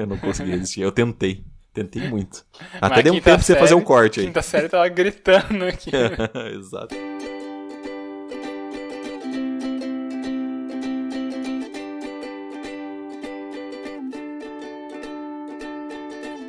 Eu não consegui resistir. Eu tentei. Tentei muito. Até deu um tempo pra você fazer um corte aí. Quinta série tava gritando aqui. Exato.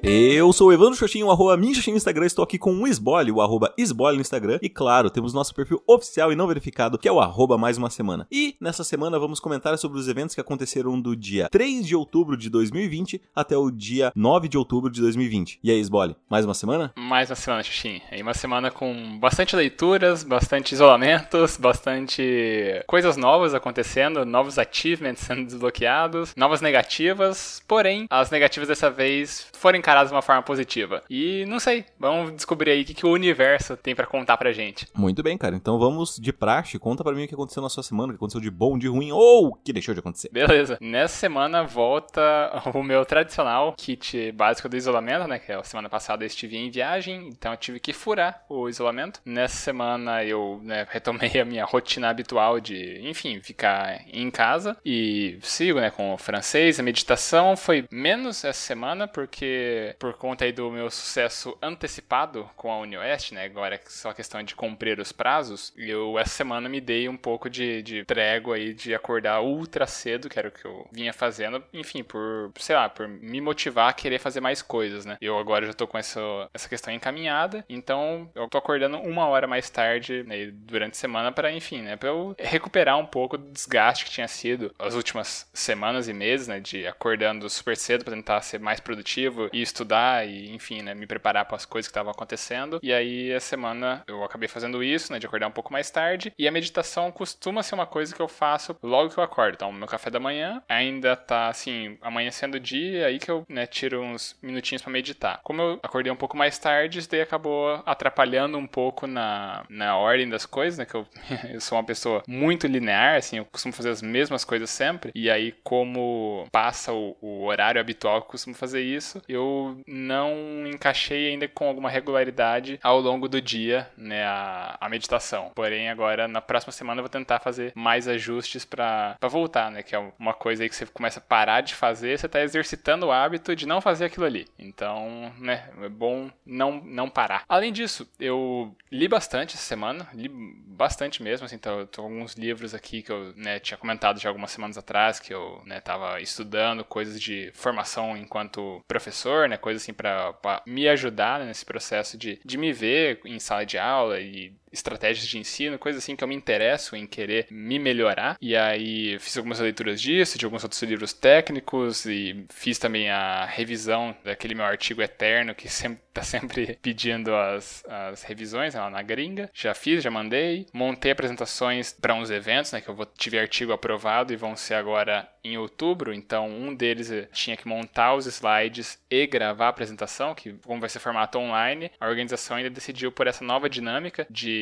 Eu sou o Evandro Xoxinho, o arroba Minxoxinho no Instagram, estou aqui com o Esbole, o arroba Esbole no Instagram, e claro, temos nosso perfil oficial e não verificado, que é o arroba mais uma semana. E nessa semana vamos comentar sobre os eventos que aconteceram do dia 3 de outubro de 2020 até o dia 9 de outubro de 2020. E aí, Esbole, mais uma semana? Mais uma semana, Xoxinho. E uma semana com bastante leituras, bastante isolamentos, bastante coisas novas acontecendo, novos achievements sendo desbloqueados, novas negativas, porém, as negativas dessa vez foram encaradas de uma forma positiva. E não sei, vamos descobrir aí o que, que o universo tem para contar pra gente. Muito bem, cara. Então vamos de praxe. Conta pra mim o que aconteceu na sua semana, o que aconteceu de bom, de ruim ou o que deixou de acontecer. Beleza. Nessa semana volta o meu tradicional kit básico do isolamento, né? Que a semana passada eu estive em viagem, então eu tive que furar o isolamento. Nessa semana eu né, retomei a minha rotina habitual de, enfim, ficar em casa e sigo, né, com o francês. A meditação foi menos essa semana porque por conta aí do meu sucesso antecipado com a UniOeste, né? Agora é só questão de cumprir os prazos. Eu, essa semana, me dei um pouco de, de trégua aí de acordar ultra cedo, que era o que eu vinha fazendo. Enfim, por, sei lá, por me motivar a querer fazer mais coisas, né? Eu agora já tô com essa, essa questão encaminhada, então eu tô acordando uma hora mais tarde né, durante a semana para, enfim, né? Pra eu recuperar um pouco do desgaste que tinha sido as últimas semanas e meses, né? De acordando super cedo para tentar ser mais produtivo e estudar e, enfim, né, me preparar para as coisas que estavam acontecendo. E aí, essa semana eu acabei fazendo isso, né, de acordar um pouco mais tarde. E a meditação costuma ser uma coisa que eu faço logo que eu acordo. Então, meu café da manhã ainda tá, assim, amanhecendo o dia, aí que eu, né, tiro uns minutinhos para meditar. Como eu acordei um pouco mais tarde, isso daí acabou atrapalhando um pouco na, na ordem das coisas, né, que eu, eu sou uma pessoa muito linear, assim, eu costumo fazer as mesmas coisas sempre. E aí, como passa o, o horário habitual eu costumo fazer isso, eu não encaixei ainda com alguma regularidade ao longo do dia, né, a, a meditação. Porém, agora, na próxima semana, eu vou tentar fazer mais ajustes para voltar, né, que é uma coisa aí que você começa a parar de fazer, você tá exercitando o hábito de não fazer aquilo ali. Então, né, é bom não, não parar. Além disso, eu li bastante essa semana, li bastante mesmo, assim, tô, tô alguns livros aqui que eu, né, tinha comentado já algumas semanas atrás, que eu, né, tava estudando coisas de formação enquanto professor, né, coisa assim para me ajudar né, nesse processo de, de me ver em sala de aula e estratégias de ensino, coisas assim que eu me interesso em querer me melhorar. E aí fiz algumas leituras disso, de alguns outros livros técnicos e fiz também a revisão daquele meu artigo eterno que sempre tá sempre pedindo as, as revisões lá na gringa. Já fiz, já mandei. Montei apresentações para uns eventos, né, que eu vou, tive artigo aprovado e vão ser agora em outubro. Então, um deles tinha que montar os slides e gravar a apresentação, que como vai ser formato online, a organização ainda decidiu por essa nova dinâmica de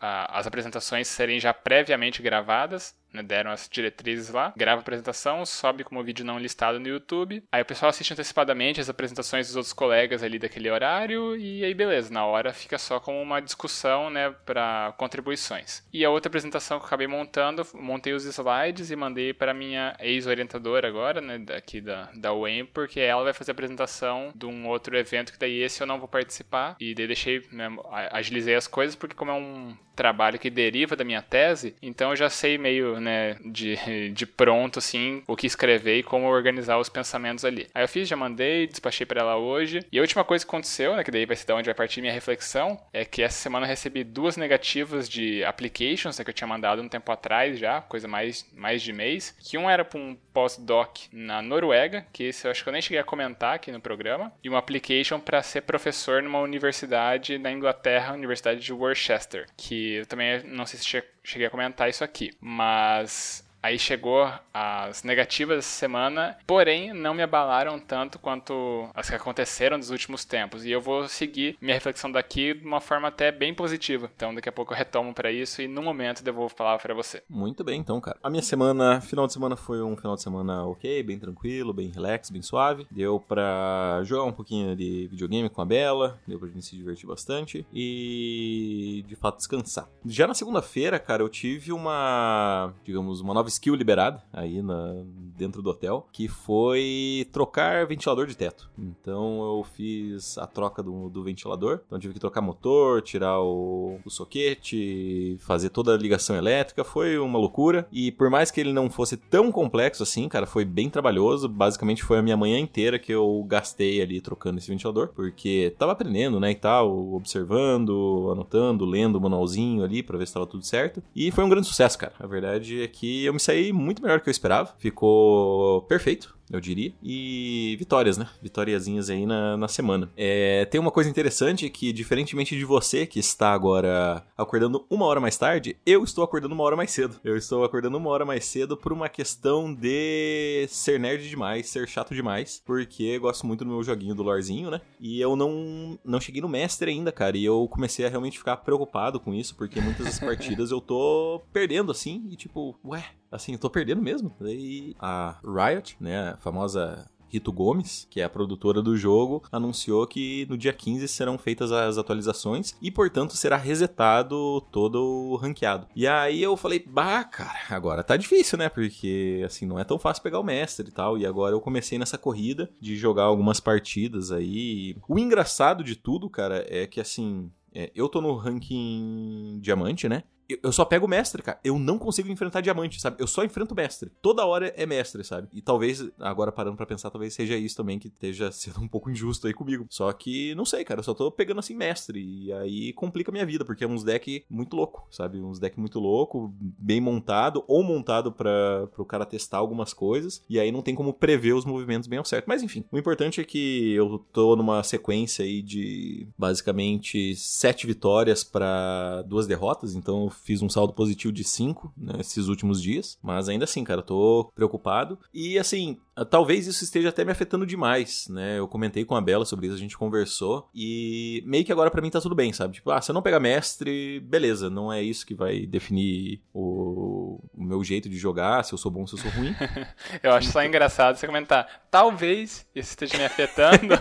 a, as apresentações serem já previamente gravadas né, deram as diretrizes lá, grava a apresentação, sobe como vídeo não listado no YouTube. Aí o pessoal assiste antecipadamente as apresentações dos outros colegas ali daquele horário e aí beleza, na hora fica só como uma discussão, né, para contribuições. E a outra apresentação que eu acabei montando, montei os slides e mandei para minha ex-orientadora agora, né, daqui da, da UEM, porque ela vai fazer a apresentação de um outro evento que daí esse eu não vou participar e daí deixei, né, agilizei as coisas porque como é um trabalho que deriva da minha tese, então eu já sei meio, né, de, de pronto, assim, o que escrever e como organizar os pensamentos ali. Aí eu fiz, já mandei, despachei para ela hoje. E a última coisa que aconteceu, né, que daí vai ser da onde vai partir minha reflexão, é que essa semana eu recebi duas negativas de applications, né, que eu tinha mandado um tempo atrás já, coisa mais, mais de mês, que um era para um postdoc na Noruega, que esse eu acho que eu nem cheguei a comentar aqui no programa, e uma application para ser professor numa universidade na Inglaterra, Universidade de Worcester, que eu também não sei se cheguei a comentar isso aqui, mas Aí chegou as negativas essa semana, porém não me abalaram tanto quanto as que aconteceram nos últimos tempos. E eu vou seguir minha reflexão daqui de uma forma até bem positiva. Então daqui a pouco eu retomo para isso e no momento devolvo a palavra para você. Muito bem, então, cara. A minha semana, final de semana foi um final de semana ok, bem tranquilo, bem relax, bem suave. Deu pra jogar um pouquinho de videogame com a Bela, deu pra gente se divertir bastante e de fato descansar. Já na segunda-feira, cara, eu tive uma, digamos, uma nova skill liberada aí na, dentro do hotel, que foi trocar ventilador de teto. Então eu fiz a troca do, do ventilador, então tive que trocar motor, tirar o, o soquete, fazer toda a ligação elétrica, foi uma loucura. E por mais que ele não fosse tão complexo assim, cara, foi bem trabalhoso. Basicamente foi a minha manhã inteira que eu gastei ali trocando esse ventilador, porque tava aprendendo, né, e tal, observando, anotando, lendo o manualzinho ali para ver se tava tudo certo. E foi um grande sucesso, cara. A verdade é que eu me saí muito melhor do que eu esperava. Ficou perfeito eu diria. E vitórias, né? Vitóriazinhas aí na, na semana. É, tem uma coisa interessante que, diferentemente de você que está agora acordando uma hora mais tarde, eu estou acordando uma hora mais cedo. Eu estou acordando uma hora mais cedo por uma questão de ser nerd demais, ser chato demais, porque gosto muito do meu joguinho do Lorzinho, né? E eu não, não cheguei no mestre ainda, cara, e eu comecei a realmente ficar preocupado com isso, porque muitas das partidas eu tô perdendo assim, e tipo, ué, assim, tô perdendo mesmo. Daí a Riot, né, a famosa Rito Gomes, que é a produtora do jogo, anunciou que no dia 15 serão feitas as atualizações e, portanto, será resetado todo o ranqueado. E aí eu falei, bah, cara, agora tá difícil, né? Porque, assim, não é tão fácil pegar o mestre e tal. E agora eu comecei nessa corrida de jogar algumas partidas aí. O engraçado de tudo, cara, é que, assim, é, eu tô no ranking diamante, né? Eu só pego mestre, cara. Eu não consigo enfrentar diamante, sabe? Eu só enfrento mestre. Toda hora é mestre, sabe? E talvez, agora parando para pensar, talvez seja isso também que esteja sendo um pouco injusto aí comigo. Só que, não sei, cara. Eu só tô pegando assim mestre. E aí complica a minha vida, porque é uns deck muito louco, sabe? Uns deck muito louco, bem montado, ou montado para o cara testar algumas coisas. E aí não tem como prever os movimentos bem ao certo. Mas enfim, o importante é que eu tô numa sequência aí de basicamente sete vitórias para duas derrotas. Então fiz um saldo positivo de 5 nesses né, últimos dias, mas ainda assim, cara, eu tô preocupado. E assim, talvez isso esteja até me afetando demais, né? Eu comentei com a Bela sobre isso, a gente conversou e meio que agora para mim tá tudo bem, sabe? Tipo, ah, se eu não pegar mestre, beleza, não é isso que vai definir o, o meu jeito de jogar, se eu sou bom, se eu sou ruim. eu acho só engraçado você comentar, talvez isso esteja me afetando,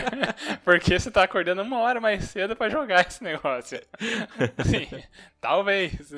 porque você tá acordando uma hora mais cedo para jogar esse negócio. Sim, talvez.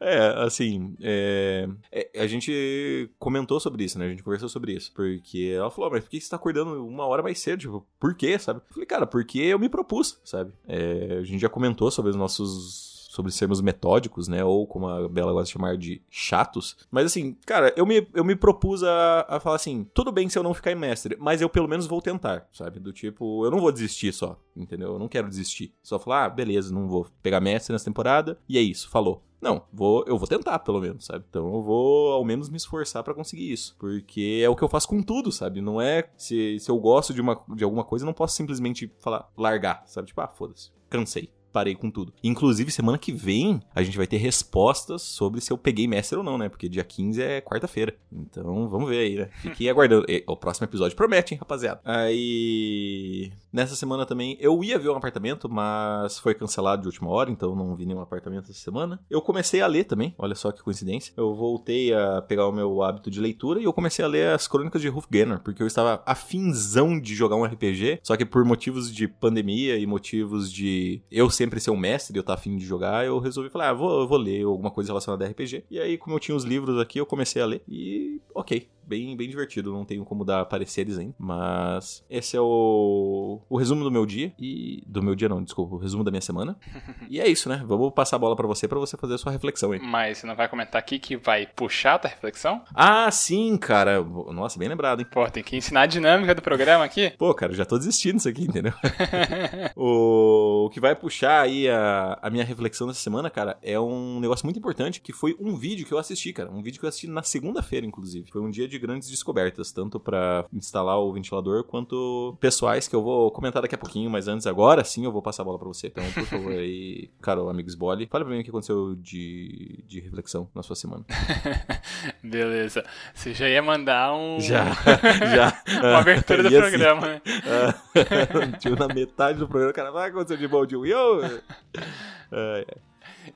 é, assim, é, é, a gente comentou sobre isso, né? A gente conversou sobre isso. Porque ela falou, mas por que você tá acordando uma hora mais cedo? Tipo, por quê, sabe? Eu falei, cara, porque eu me propus, sabe? É, a gente já comentou sobre os nossos sobre sermos metódicos, né? Ou como a Bela gosta de chamar de chatos. Mas assim, cara, eu me, eu me propus a, a falar assim: tudo bem se eu não ficar em mestre, mas eu pelo menos vou tentar, sabe? Do tipo, eu não vou desistir só, entendeu? Eu não quero desistir. Só falar, ah, beleza, não vou pegar mestre nessa temporada, e é isso, falou. Não, vou, eu vou tentar, pelo menos, sabe? Então eu vou ao menos me esforçar para conseguir isso. Porque é o que eu faço com tudo, sabe? Não é. Se, se eu gosto de, uma, de alguma coisa, eu não posso simplesmente falar, largar, sabe? Tipo, ah, foda-se, cansei parei com tudo. Inclusive, semana que vem, a gente vai ter respostas sobre se eu peguei Mestre ou não, né? Porque dia 15 é quarta-feira. Então, vamos ver aí, né? Fiquem aguardando. O próximo episódio promete, hein, rapaziada? Aí. Nessa semana também, eu ia ver um apartamento, mas foi cancelado de última hora, então não vi nenhum apartamento essa semana. Eu comecei a ler também, olha só que coincidência. Eu voltei a pegar o meu hábito de leitura e eu comecei a ler as crônicas de Hufganger, porque eu estava afinzão de jogar um RPG, só que por motivos de pandemia e motivos de eu sempre ser um mestre e eu tá afim de jogar, eu resolvi falar, ah, vou, vou ler alguma coisa relacionada a RPG. E aí, como eu tinha os livros aqui, eu comecei a ler e ok, bem, bem divertido. Não tenho como dar pareceres ainda. Mas esse é o, o resumo do meu dia. E. Do meu dia não, desculpa, o resumo da minha semana. e é isso, né? Vamos passar a bola para você para você fazer a sua reflexão aí. Mas você não vai comentar aqui que vai puxar a tua reflexão? Ah, sim, cara. Nossa, bem lembrado, hein? Pô, tem que ensinar a dinâmica do programa aqui. Pô, cara, já tô desistindo disso aqui, entendeu? o... o que vai puxar aí a, a minha reflexão dessa semana, cara, é um negócio muito importante que foi um vídeo que eu assisti, cara. Um vídeo que eu assisti na segunda-feira, inclusive. Foi um dia de grandes descobertas, tanto para instalar o ventilador quanto pessoais que eu vou comentar daqui a pouquinho, mas antes agora sim eu vou passar a bola para você. Então, por favor, aí, caro amigo Sbole, fale pra mim o que aconteceu de, de reflexão na sua semana. Beleza. Você já ia mandar um. Já, já. Uma abertura do assim, programa, né? tipo, na metade do programa, cara vai acontecer de bom de um. Yo!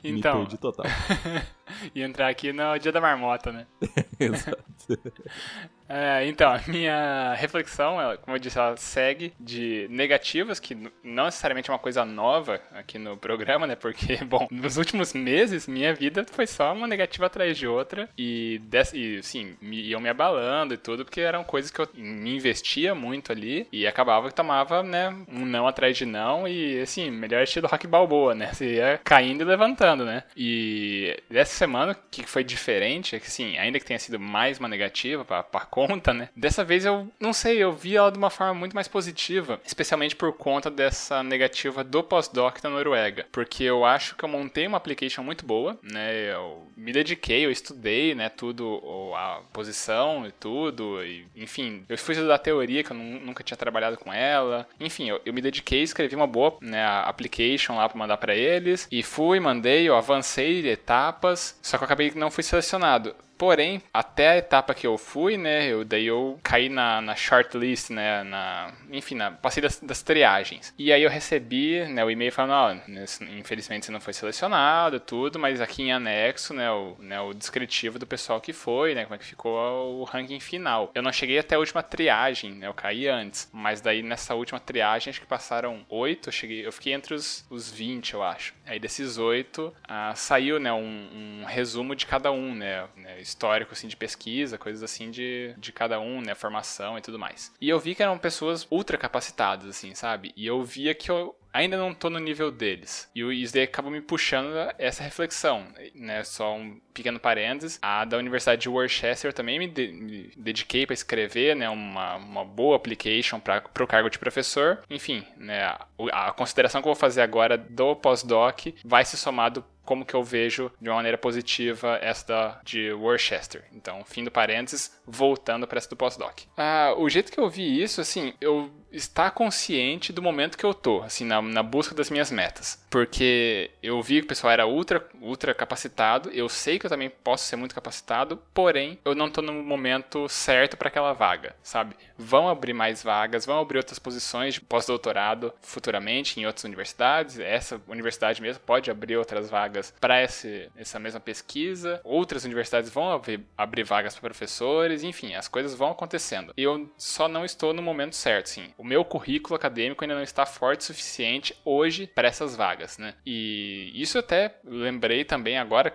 Então, Me perdi total. e entrar aqui no dia da marmota, né? Exato. É, então, a minha reflexão, ela, como eu disse, ela segue de negativas, que não necessariamente é uma coisa nova aqui no programa, né? Porque, bom, nos últimos meses, minha vida foi só uma negativa atrás de outra. E, e sim, iam me abalando e tudo, porque eram coisas que eu me investia muito ali. E acabava que tomava, né, um não atrás de não. E, assim, melhor estilo rock balboa, né? Você ia caindo e levantando, né? E dessa semana, que foi diferente é que, assim, ainda que tenha sido mais uma negativa pra, pra conta, né? Dessa vez eu não sei, eu vi ela de uma forma muito mais positiva, especialmente por conta dessa negativa do pós-doc da Noruega, porque eu acho que eu montei uma application muito boa, né? Eu me dediquei, eu estudei, né, tudo, a posição e tudo, e, enfim, eu fui estudar teoria que eu nunca tinha trabalhado com ela. Enfim, eu, eu me dediquei, escrevi uma boa, né, application lá para mandar para eles e fui, mandei, eu avancei etapas, só que eu acabei que não fui selecionado. Porém, até a etapa que eu fui, né, eu, daí eu caí na, na shortlist, né, na, enfim, na, passei das, das triagens. E aí eu recebi, né, o e-mail falando, ó, infelizmente você não foi selecionado, tudo, mas aqui em anexo, né, o, né, o descritivo do pessoal que foi, né, como é que ficou o ranking final. Eu não cheguei até a última triagem, né, eu caí antes, mas daí nessa última triagem acho que passaram oito, eu cheguei, eu fiquei entre os, os 20, eu acho. Aí desses oito, ah, saiu, né, um, um resumo de cada um, né, né histórico assim de pesquisa, coisas assim de, de cada um, né, formação e tudo mais. E eu vi que eram pessoas ultra capacitadas assim, sabe? E eu via que eu ainda não tô no nível deles. E isso daí acaba me puxando essa reflexão, né? Só um pequeno parênteses. A da Universidade de Worcester também me, de, me dediquei para escrever, né? Uma, uma boa application para o cargo de professor. Enfim, né? A, a consideração que eu vou fazer agora do pós-doc vai se somar do como que eu vejo de uma maneira positiva essa de Worcester. Então, fim do parênteses, voltando para essa do pós-doc. Ah, o jeito que eu vi isso, assim, eu estar consciente do momento que eu tô, assim, na, na busca das minhas metas. Porque eu vi que o pessoal era ultra, ultra capacitado, eu sei que eu também posso ser muito capacitado, porém, eu não tô no momento certo para aquela vaga, sabe? Vão abrir mais vagas, vão abrir outras posições de pós-doutorado futuramente em outras universidades, essa universidade mesmo pode abrir outras vagas para essa mesma pesquisa, outras universidades vão abrir, abrir vagas para professores, enfim, as coisas vão acontecendo. Eu só não estou no momento certo, sim meu currículo acadêmico ainda não está forte o suficiente hoje para essas vagas, né? E isso até lembrei também agora,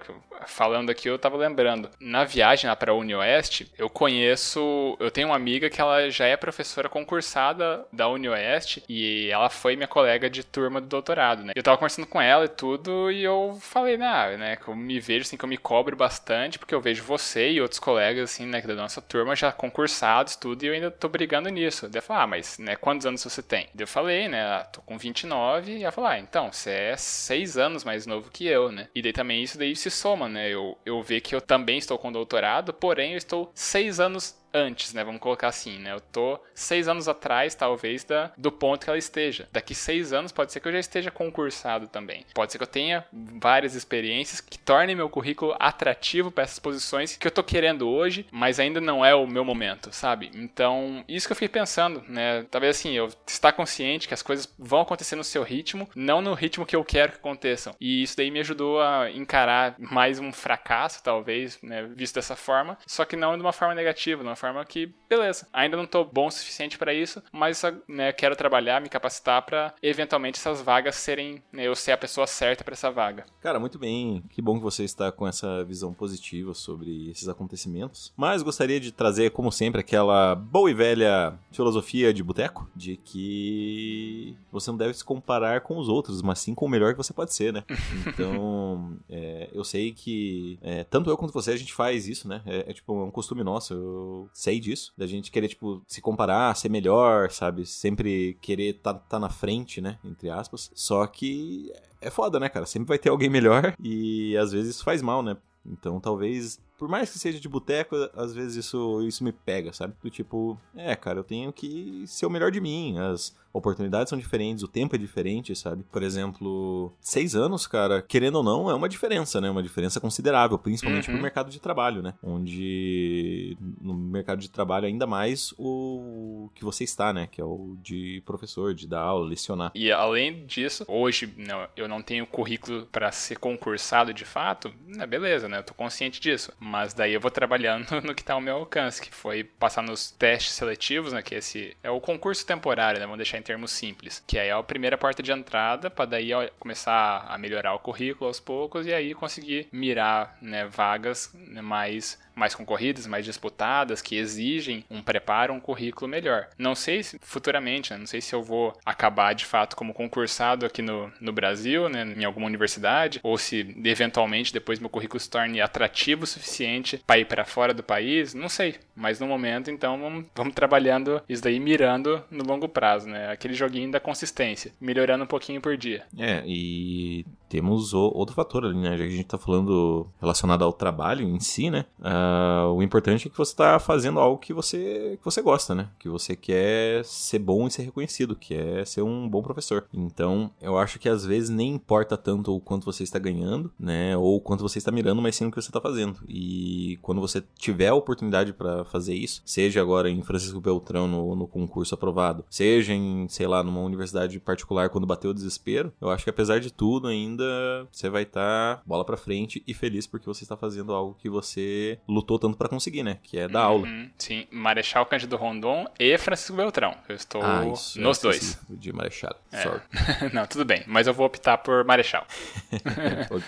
falando aqui, eu estava lembrando. Na viagem lá para a UniOeste, eu conheço, eu tenho uma amiga que ela já é professora concursada da UniOeste e ela foi minha colega de turma do doutorado, né? Eu tava conversando com ela e tudo e eu falei, né, né, que eu me vejo assim que eu me cobro bastante porque eu vejo você e outros colegas assim, né, da nossa turma já concursados tudo e eu ainda tô brigando nisso. Daí eu falei, ah, mas, né, quantos anos você tem? Eu falei, né, ah, tô com 29, e ela falou, ah, então, você é 6 anos mais novo que eu, né? E daí também isso daí se soma, né? Eu, eu ver que eu também estou com doutorado, porém eu estou 6 anos antes, né? Vamos colocar assim, né? Eu tô seis anos atrás, talvez, da, do ponto que ela esteja. Daqui seis anos pode ser que eu já esteja concursado também. Pode ser que eu tenha várias experiências que tornem meu currículo atrativo para essas posições que eu tô querendo hoje, mas ainda não é o meu momento, sabe? Então, isso que eu fiquei pensando, né? Talvez assim, eu estar consciente que as coisas vão acontecer no seu ritmo, não no ritmo que eu quero que aconteçam. E isso daí me ajudou a encarar mais um fracasso, talvez, né? Visto dessa forma, só que não de uma forma negativa, uma forma que, beleza, ainda não tô bom o suficiente para isso, mas né, quero trabalhar, me capacitar para eventualmente essas vagas serem, né, eu ser a pessoa certa para essa vaga. Cara, muito bem. Que bom que você está com essa visão positiva sobre esses acontecimentos. Mas gostaria de trazer, como sempre, aquela boa e velha filosofia de boteco, de que você não deve se comparar com os outros, mas sim com o melhor que você pode ser, né? Então, é, eu sei que é, tanto eu quanto você a gente faz isso, né? É, é tipo um costume nosso. Eu sei disso, da gente querer, tipo, se comparar, ser melhor, sabe? Sempre querer tá, tá na frente, né? Entre aspas. Só que é foda, né, cara? Sempre vai ter alguém melhor e às vezes isso faz mal, né? Então talvez por mais que seja de boteco, às vezes isso, isso me pega, sabe? Do tipo, é, cara, eu tenho que ser o melhor de mim. As oportunidades são diferentes, o tempo é diferente, sabe? Por exemplo, seis anos, cara, querendo ou não, é uma diferença, né? Uma diferença considerável, principalmente uhum. pro mercado de trabalho, né? Onde no mercado de trabalho, ainda mais, o que você está, né? Que é o de professor, de dar aula, lecionar. E além disso, hoje não, eu não tenho currículo para ser concursado de fato, né, beleza, né? Eu tô consciente disso. Mas daí eu vou trabalhando no que tá ao meu alcance, que foi passar nos testes seletivos, né? Que esse é o concurso temporário, né? Vamos deixar em termos simples. Que aí é a primeira porta de entrada, para daí começar a melhorar o currículo aos poucos e aí conseguir mirar né, vagas né, mais mais concorridas, mais disputadas, que exigem um preparo, um currículo melhor. Não sei se futuramente, né, não sei se eu vou acabar de fato como concursado aqui no, no Brasil, né, em alguma universidade, ou se eventualmente depois meu currículo se torne atrativo o suficiente para ir para fora do país, não sei. Mas no momento, então, vamos, vamos trabalhando isso daí mirando no longo prazo, né? Aquele joguinho da consistência, melhorando um pouquinho por dia. É, e temos o, outro fator ali, né? Já que a gente tá falando relacionado ao trabalho em si, né? Uh, o importante é que você tá fazendo algo que você, que você gosta, né? Que você quer ser bom e ser reconhecido, que é ser um bom professor. Então, eu acho que às vezes nem importa tanto o quanto você está ganhando, né? Ou o quanto você está mirando, mas sim o que você está fazendo. E quando você tiver a oportunidade para fazer isso, seja agora em Francisco Beltrão no, no concurso aprovado, seja em, sei lá, numa universidade particular quando bateu o desespero, eu acho que apesar de tudo ainda ainda você vai estar tá bola para frente e feliz porque você está fazendo algo que você lutou tanto para conseguir, né? Que é dar uhum, aula. Sim, Marechal Cândido Rondon e Francisco Beltrão. Eu estou ah, isso, nos dois. De Marechal, é. sorry. Não, tudo bem, mas eu vou optar por Marechal. ok.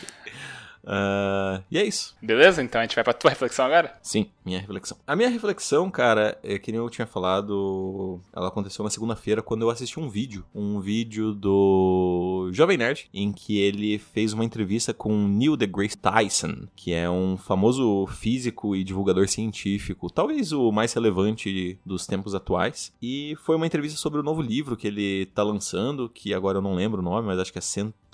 Uh, e é isso. Beleza? Então a gente vai pra tua reflexão agora? Sim, minha reflexão. A minha reflexão, cara, é que nem eu tinha falado, ela aconteceu na segunda-feira quando eu assisti um vídeo. Um vídeo do Jovem Nerd, em que ele fez uma entrevista com Neil deGrasse Tyson, que é um famoso físico e divulgador científico, talvez o mais relevante dos tempos atuais. E foi uma entrevista sobre o novo livro que ele tá lançando, que agora eu não lembro o nome, mas acho que é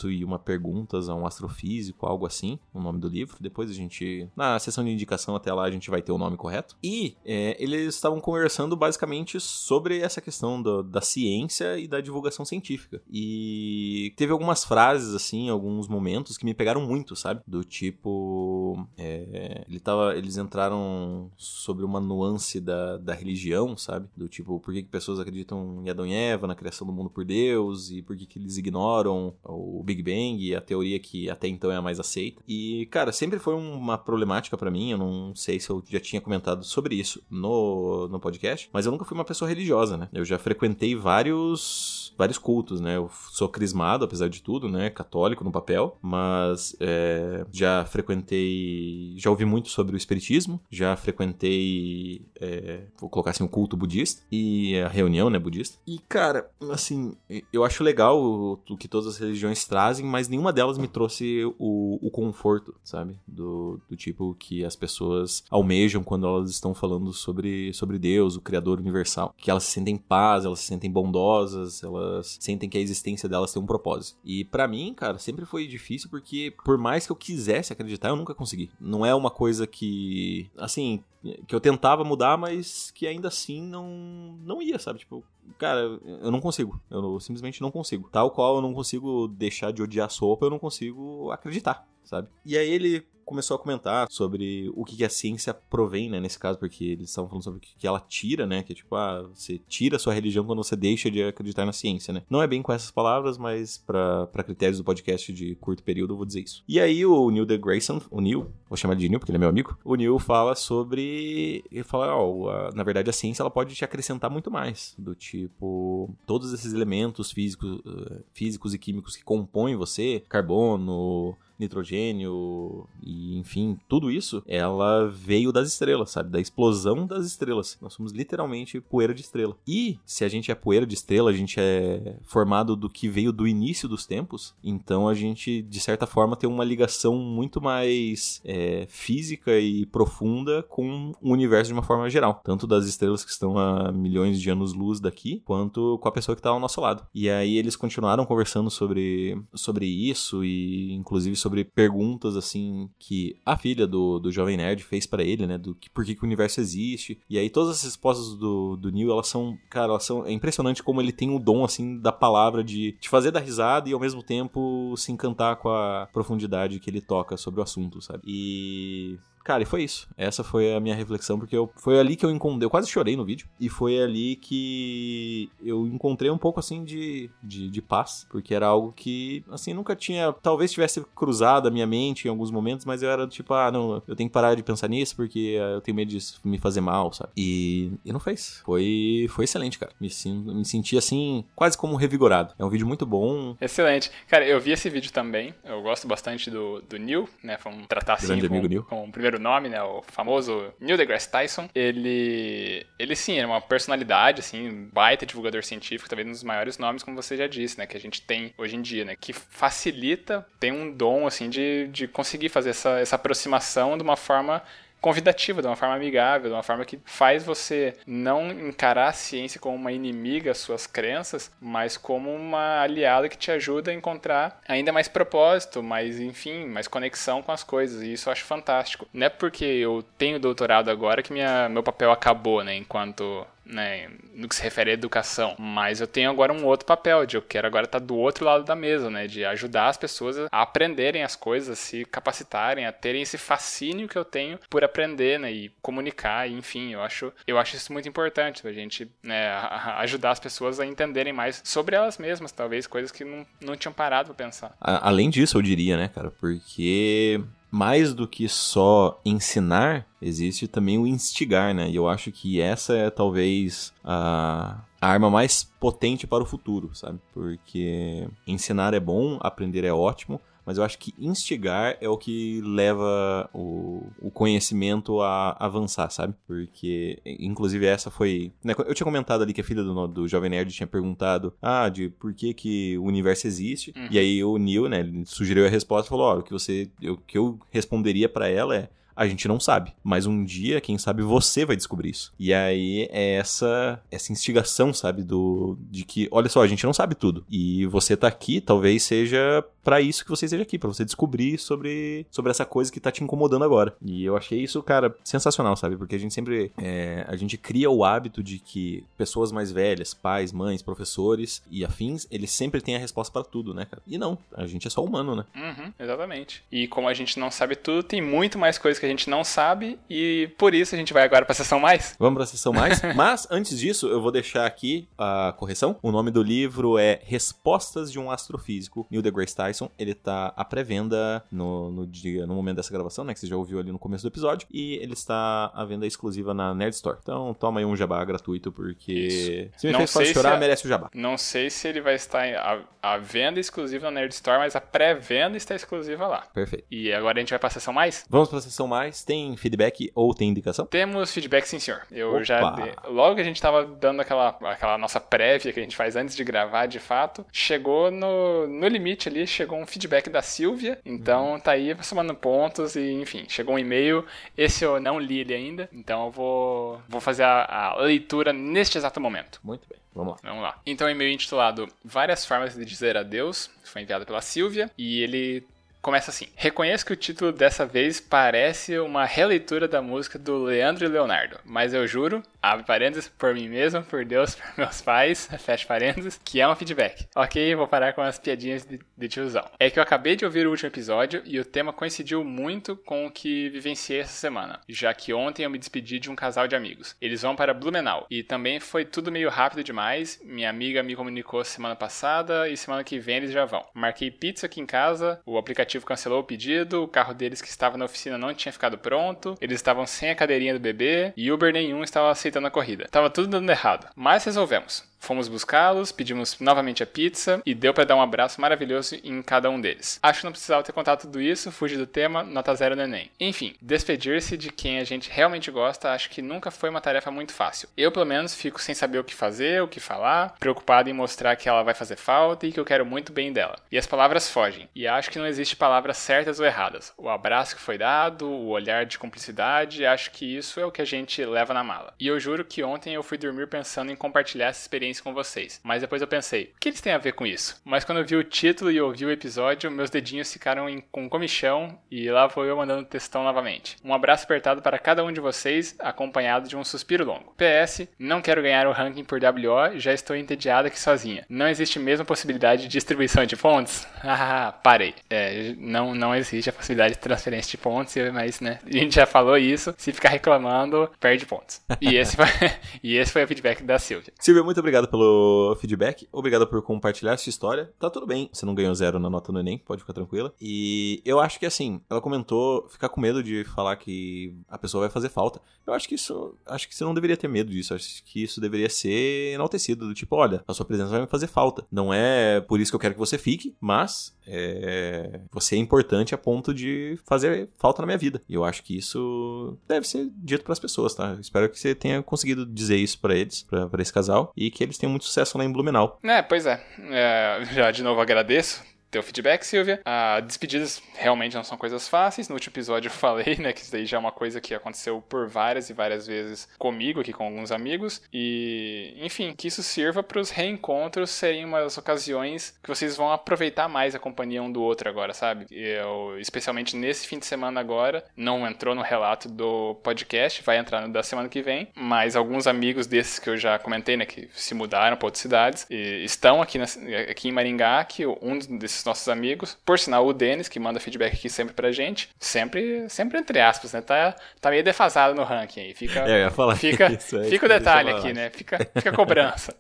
e uma perguntas a um astrofísico, algo assim, o nome do livro. Depois a gente, na sessão de indicação até lá, a gente vai ter o nome correto. E é, eles estavam conversando basicamente sobre essa questão do, da ciência e da divulgação científica. E teve algumas frases, assim, alguns momentos que me pegaram muito, sabe? Do tipo. É, ele tava, eles entraram sobre uma nuance da, da religião, sabe? Do tipo, por que, que pessoas acreditam em Adão e Eva, na criação do mundo por Deus, e por que, que eles ignoram o Big Bang a teoria que até então é a mais aceita. E, cara, sempre foi uma problemática para mim. Eu não sei se eu já tinha comentado sobre isso no, no podcast, mas eu nunca fui uma pessoa religiosa, né? Eu já frequentei vários vários cultos, né? Eu sou crismado, apesar de tudo, né? Católico no papel, mas é, já frequentei, já ouvi muito sobre o espiritismo, já frequentei, é, vou colocar assim, o culto budista e a reunião, né, budista. E cara, assim, eu acho legal o, o que todas as religiões trazem, mas nenhuma delas me trouxe o, o conforto, sabe? Do, do tipo que as pessoas almejam quando elas estão falando sobre, sobre Deus, o Criador universal. Que elas se sentem paz, elas se sentem bondosas, elas sentem que a existência delas tem um propósito. E para mim, cara, sempre foi difícil porque por mais que eu quisesse acreditar, eu nunca consegui. Não é uma coisa que, assim, que eu tentava mudar, mas que ainda assim não não ia, sabe? Tipo, cara, eu não consigo. Eu simplesmente não consigo. Tal qual eu não consigo deixar de odiar sopa, eu não consigo acreditar, sabe? E aí ele começou a comentar sobre o que a ciência provém, né, nesse caso, porque eles estavam falando sobre o que ela tira, né, que é tipo, ah, você tira a sua religião quando você deixa de acreditar na ciência, né. Não é bem com essas palavras, mas para critérios do podcast de curto período eu vou dizer isso. E aí o Neil deGrasse, o Neil, vou chamar de Neil porque ele é meu amigo, o Neil fala sobre, ele fala, ó, oh, na verdade a ciência ela pode te acrescentar muito mais, do tipo, todos esses elementos físicos, uh, físicos e químicos que compõem você, carbono, nitrogênio e enfim, tudo isso, ela veio das estrelas, sabe? Da explosão das estrelas. Nós somos literalmente poeira de estrela. E se a gente é poeira de estrela, a gente é formado do que veio do início dos tempos, então a gente, de certa forma, tem uma ligação muito mais é, física e profunda com o universo de uma forma geral. Tanto das estrelas que estão a milhões de anos-luz daqui, quanto com a pessoa que está ao nosso lado. E aí eles continuaram conversando sobre, sobre isso e, inclusive, sobre sobre perguntas assim que a filha do, do Jovem Nerd fez para ele, né? Do que, por que, que o universo existe. E aí todas as respostas do, do Neil, elas são, cara, elas são. É impressionante como ele tem o dom, assim, da palavra de te fazer dar risada e ao mesmo tempo se encantar com a profundidade que ele toca sobre o assunto, sabe? E cara, e foi isso. Essa foi a minha reflexão, porque eu, foi ali que eu encontrei. Eu quase chorei no vídeo. E foi ali que eu encontrei um pouco assim de, de, de paz, porque era algo que, assim, nunca tinha. Talvez tivesse cruzado a minha mente em alguns momentos, mas eu era tipo, ah, não, eu tenho que parar de pensar nisso porque eu tenho medo de me fazer mal, sabe? E, e não fez. Foi, foi excelente, cara. Me, me senti assim, quase como revigorado. É um vídeo muito bom. Excelente. Cara, eu vi esse vídeo também. Eu gosto bastante do, do Neil, né? Vamos tratar assim Grande com, amigo Neil. com o primeiro nome, né? O famoso Neil deGrasse Tyson. Ele, ele sim, é uma personalidade, assim, baita divulgador científico, talvez um dos maiores nomes, como você já disse, né? Que a gente tem hoje em dia, né? Que facilita, tem um dom, assim, de, de conseguir fazer essa, essa aproximação de uma forma convidativa, de uma forma amigável, de uma forma que faz você não encarar a ciência como uma inimiga às suas crenças, mas como uma aliada que te ajuda a encontrar ainda mais propósito, mais, enfim, mais conexão com as coisas. E isso eu acho fantástico. Não é porque eu tenho doutorado agora que minha, meu papel acabou, né, enquanto né, no que se refere à educação. Mas eu tenho agora um outro papel, de eu quero agora estar do outro lado da mesa, né, de ajudar as pessoas a aprenderem as coisas, a se capacitarem, a terem esse fascínio que eu tenho por aprender, né, e comunicar, e, enfim, eu acho, eu acho isso muito importante, a gente, né, ajudar as pessoas a entenderem mais sobre elas mesmas, talvez coisas que não, não tinham parado para pensar. Além disso, eu diria, né, cara, porque mais do que só ensinar, existe também o instigar, né? E eu acho que essa é talvez a, arma mais potente para o futuro, sabe? Porque ensinar é bom, aprender é ótimo, mas eu acho que instigar é o que leva o, o conhecimento a avançar, sabe? Porque, inclusive, essa foi. Né, eu tinha comentado ali que a filha do, do Jovem Nerd tinha perguntado, ah, de por que, que o universo existe. Uhum. E aí o Neil, né, sugeriu a resposta e falou: ó, oh, o que você. O que eu responderia para ela é a gente não sabe. Mas um dia, quem sabe, você vai descobrir isso. E aí é essa, essa instigação, sabe, do de que, olha só, a gente não sabe tudo. E você tá aqui, talvez seja para isso que você esteja aqui, para você descobrir sobre, sobre essa coisa que tá te incomodando agora. E eu achei isso, cara, sensacional, sabe? Porque a gente sempre. É, a gente cria o hábito de que pessoas mais velhas, pais, mães, professores e afins, eles sempre têm a resposta para tudo, né, cara? E não, a gente é só humano, né? Uhum, exatamente. E como a gente não sabe tudo, tem muito mais coisas que a gente não sabe e por isso a gente vai agora pra sessão mais. Vamos pra sessão mais. Mas antes disso, eu vou deixar aqui a correção. O nome do livro é Respostas de um Astrofísico, Neil deGrasse Tyson. Ele tá à pré-venda no, no dia, no momento dessa gravação, né? Que você já ouviu ali no começo do episódio. E ele está à venda exclusiva na Nerd Store. Então toma aí um jabá gratuito, porque isso. se me não fez quase chorar, a... merece o jabá. Não sei se ele vai estar à, à venda exclusiva na Nerd Store, mas a pré-venda está exclusiva lá. Perfeito. E agora a gente vai pra sessão mais? Vamos pra sessão mais. Tem tem feedback ou tem indicação? Temos feedback, sim, senhor. Eu Opa. já. De... Logo que a gente tava dando aquela, aquela nossa prévia que a gente faz antes de gravar de fato, chegou no, no limite ali, chegou um feedback da Silvia. Então uhum. tá aí somando pontos e, enfim, chegou um e-mail. Esse eu não li ele ainda, então eu vou, vou fazer a, a leitura neste exato momento. Muito bem. Vamos lá. Vamos lá. Então, e-mail intitulado Várias Formas de Dizer Adeus, foi enviado pela Silvia, e ele começa assim: Reconheço que o título dessa vez parece uma releitura da música do Leandro e Leonardo, mas eu juro, abre parênteses, por mim mesmo, por Deus, por meus pais, fecha parênteses, que é um feedback. Ok, vou parar com as piadinhas de, de tiozão. É que eu acabei de ouvir o último episódio e o tema coincidiu muito com o que vivenciei essa semana, já que ontem eu me despedi de um casal de amigos. Eles vão para Blumenau e também foi tudo meio rápido demais. Minha amiga me comunicou semana passada e semana que vem eles já vão. Marquei pizza aqui em casa, o aplicativo cancelou o pedido, o carro deles que estava na oficina não tinha ficado pronto, eles estavam sem a cadeirinha do bebê e Uber nenhum estava aceitando a corrida. Tava tudo dando errado, mas resolvemos. Fomos buscá-los, pedimos novamente a pizza e deu para dar um abraço maravilhoso em cada um deles. Acho que não precisava ter contado tudo isso, fugir do tema, nota zero no Enem. Enfim, despedir-se de quem a gente realmente gosta acho que nunca foi uma tarefa muito fácil. Eu, pelo menos, fico sem saber o que fazer, o que falar, preocupado em mostrar que ela vai fazer falta e que eu quero muito bem dela. E as palavras fogem, e acho que não existe palavras certas ou erradas. O abraço que foi dado, o olhar de cumplicidade, acho que isso é o que a gente leva na mala. E eu juro que ontem eu fui dormir pensando em compartilhar essa experiência com vocês. Mas depois eu pensei, o que eles têm a ver com isso? Mas quando eu vi o título e ouvi o episódio, meus dedinhos ficaram em, com comichão e lá vou eu mandando textão novamente. Um abraço apertado para cada um de vocês, acompanhado de um suspiro longo. PS, não quero ganhar o ranking por WO, já estou entediada aqui sozinha. Não existe mesmo possibilidade de distribuição de pontos? Ah, parei. É, não, não existe a possibilidade de transferência de pontos, mas né, a gente já falou isso. Se ficar reclamando, perde pontos. E esse foi, e esse foi o feedback da Silvia. Silvia, muito obrigado pelo feedback. Obrigado por compartilhar essa história. Tá tudo bem. Você não ganhou zero na nota do Enem, pode ficar tranquila. E eu acho que assim, ela comentou ficar com medo de falar que a pessoa vai fazer falta. Eu acho que isso. Acho que você não deveria ter medo disso. Acho que isso deveria ser enaltecido. Do tipo, olha, a sua presença vai me fazer falta. Não é por isso que eu quero que você fique, mas é, você é importante a ponto de fazer falta na minha vida. E eu acho que isso deve ser dito para as pessoas, tá? Espero que você tenha conseguido dizer isso para eles, para esse casal, e que eles tenham muito sucesso lá em Blumenau. É, pois é. é já de novo agradeço teu feedback, Silvia. Ah, despedidas realmente não são coisas fáceis. No último episódio eu falei, né, que isso daí já é uma coisa que aconteceu por várias e várias vezes comigo aqui com alguns amigos. E, enfim, que isso sirva para os reencontros serem umas ocasiões que vocês vão aproveitar mais a companhia um do outro agora, sabe? Eu, especialmente nesse fim de semana agora, não entrou no relato do podcast, vai entrar no da semana que vem, mas alguns amigos desses que eu já comentei, né, que se mudaram para outras cidades, estão aqui, na, aqui em Maringá, que um desses esses nossos amigos. Por sinal, o Denis, que manda feedback aqui sempre pra gente, sempre, sempre entre aspas, né? Tá, tá meio defasado no ranking aí. Fica, é, eu ia falar fica, isso, é, fica o detalhe aqui, né? Fica, fica a cobrança.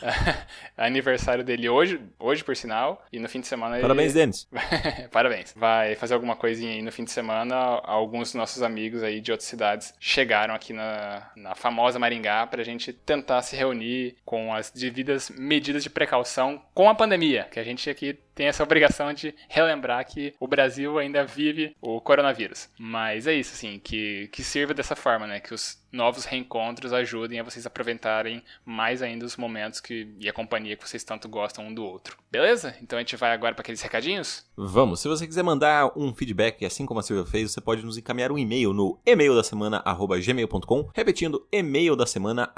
aniversário dele hoje, hoje por sinal, e no fim de semana Parabéns, ele... Denis. Parabéns. Vai fazer alguma coisinha aí no fim de semana. Alguns dos nossos amigos aí de outras cidades chegaram aqui na, na famosa Maringá pra gente tentar se reunir com as devidas medidas de precaução com a pandemia, que a gente aqui tem essa obrigação de relembrar que o Brasil ainda vive o coronavírus. Mas é isso, assim, que, que sirva dessa forma, né? Que os novos reencontros ajudem a vocês aproveitarem mais ainda os momentos que, e a companhia que vocês tanto gostam um do outro. Beleza? Então a gente vai agora para aqueles recadinhos? Vamos. Se você quiser mandar um feedback, assim como a Silvia fez, você pode nos encaminhar um e-mail no e-mail da semana gmail.com, repetindo e-mail da semana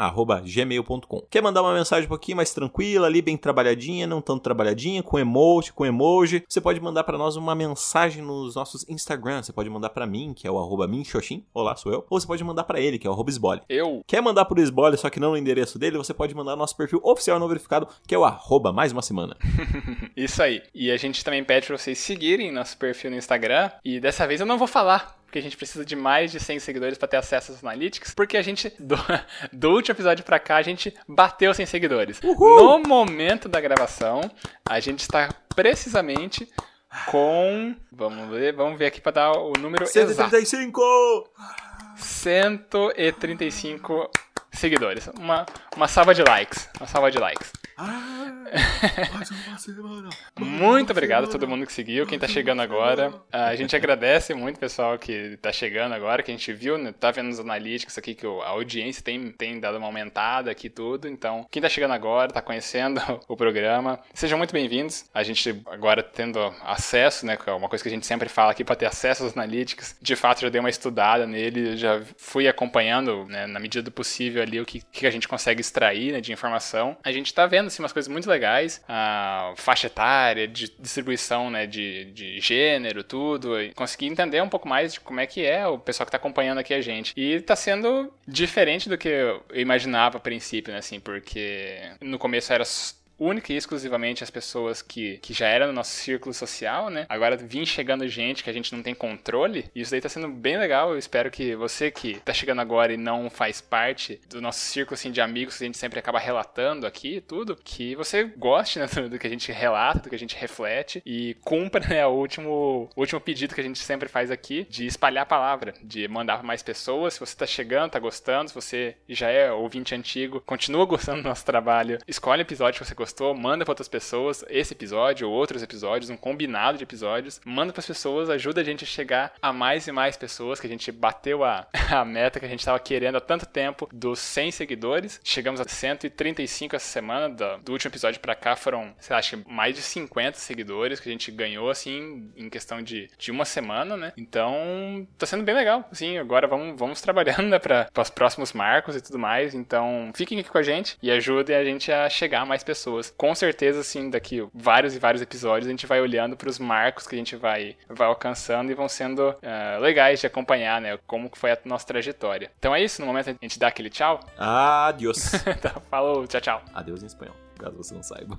gmail.com. Quer mandar uma mensagem um pouquinho mais tranquila, ali bem trabalhadinha, não tanto trabalhadinha, com emoji, com emoji, você pode mandar para nós uma mensagem nos nossos Instagram. Você pode mandar para mim, que é o arroba minxoxin, olá, sou eu, ou você pode mandar para ele, que é o arroba esbole. Eu. Quer mandar pro esbole, só que não no endereço dele, você pode mandar no nosso perfil oficial não verificado, que é o arroba mais uma semana. Isso aí. E a gente também pede pra vocês seguirem nosso perfil no Instagram. E dessa vez eu não vou falar porque a gente precisa de mais de 100 seguidores para ter acesso às analytics, porque a gente, do, do, último episódio para cá, a gente bateu 100 seguidores. Uhul! No momento da gravação, a gente está precisamente com. Vamos ver, vamos ver aqui para dar o número 135! exato. 135 seguidores. Uma, uma salva de likes. Uma salva de likes. Ah, mais uma semana. Muito obrigado a todo mundo que seguiu, quem tá chegando agora. A gente agradece muito o pessoal que tá chegando agora, que a gente viu, né, tá vendo nos analíticos aqui que a audiência tem, tem dado uma aumentada aqui tudo. Então, quem tá chegando agora, tá conhecendo o programa, sejam muito bem-vindos. A gente agora tendo acesso, né, que é uma coisa que a gente sempre fala aqui para ter acesso aos analíticos. De fato, já dei uma estudada nele, já fui acompanhando, né, na medida do possível ali o que, que a gente consegue extrair né, de informação. A gente tá vendo assim, umas coisas muito legais, a faixa etária, de distribuição né, de, de gênero, tudo, e conseguir entender um pouco mais de como é que é o pessoal que está acompanhando aqui a gente. E está sendo diferente do que eu imaginava a princípio, né, assim, porque no começo era única e exclusivamente as pessoas que, que já eram no nosso círculo social, né? Agora vim chegando gente que a gente não tem controle. E isso daí tá sendo bem legal. Eu espero que você que tá chegando agora e não faz parte do nosso círculo assim, de amigos que a gente sempre acaba relatando aqui tudo, que você goste né, do, que a gente relata, do que a gente reflete e cumpra né, o último, último pedido que a gente sempre faz aqui de espalhar a palavra, de mandar para mais pessoas. Se você tá chegando, tá gostando, se você já é ouvinte antigo, continua gostando do nosso trabalho, escolhe episódio que você gostou, manda para outras pessoas esse episódio ou outros episódios, um combinado de episódios. Manda para as pessoas, ajuda a gente a chegar a mais e mais pessoas, que a gente bateu a, a meta que a gente estava querendo há tanto tempo dos 100 seguidores. Chegamos a 135 essa semana, do, do último episódio para cá foram, sei lá, acho que mais de 50 seguidores que a gente ganhou, assim, em questão de, de uma semana, né? Então, tá sendo bem legal, assim, agora vamos, vamos trabalhando, né, para os próximos marcos e tudo mais. Então, fiquem aqui com a gente e ajudem a gente a chegar a mais pessoas. Com certeza, assim, daqui vários e vários episódios, a gente vai olhando para os marcos que a gente vai, vai alcançando e vão sendo uh, legais de acompanhar, né? Como foi a nossa trajetória. Então é isso, no momento a gente dá aquele tchau. Adiós. então, falou, tchau, tchau. Adeus em espanhol, caso você não saiba.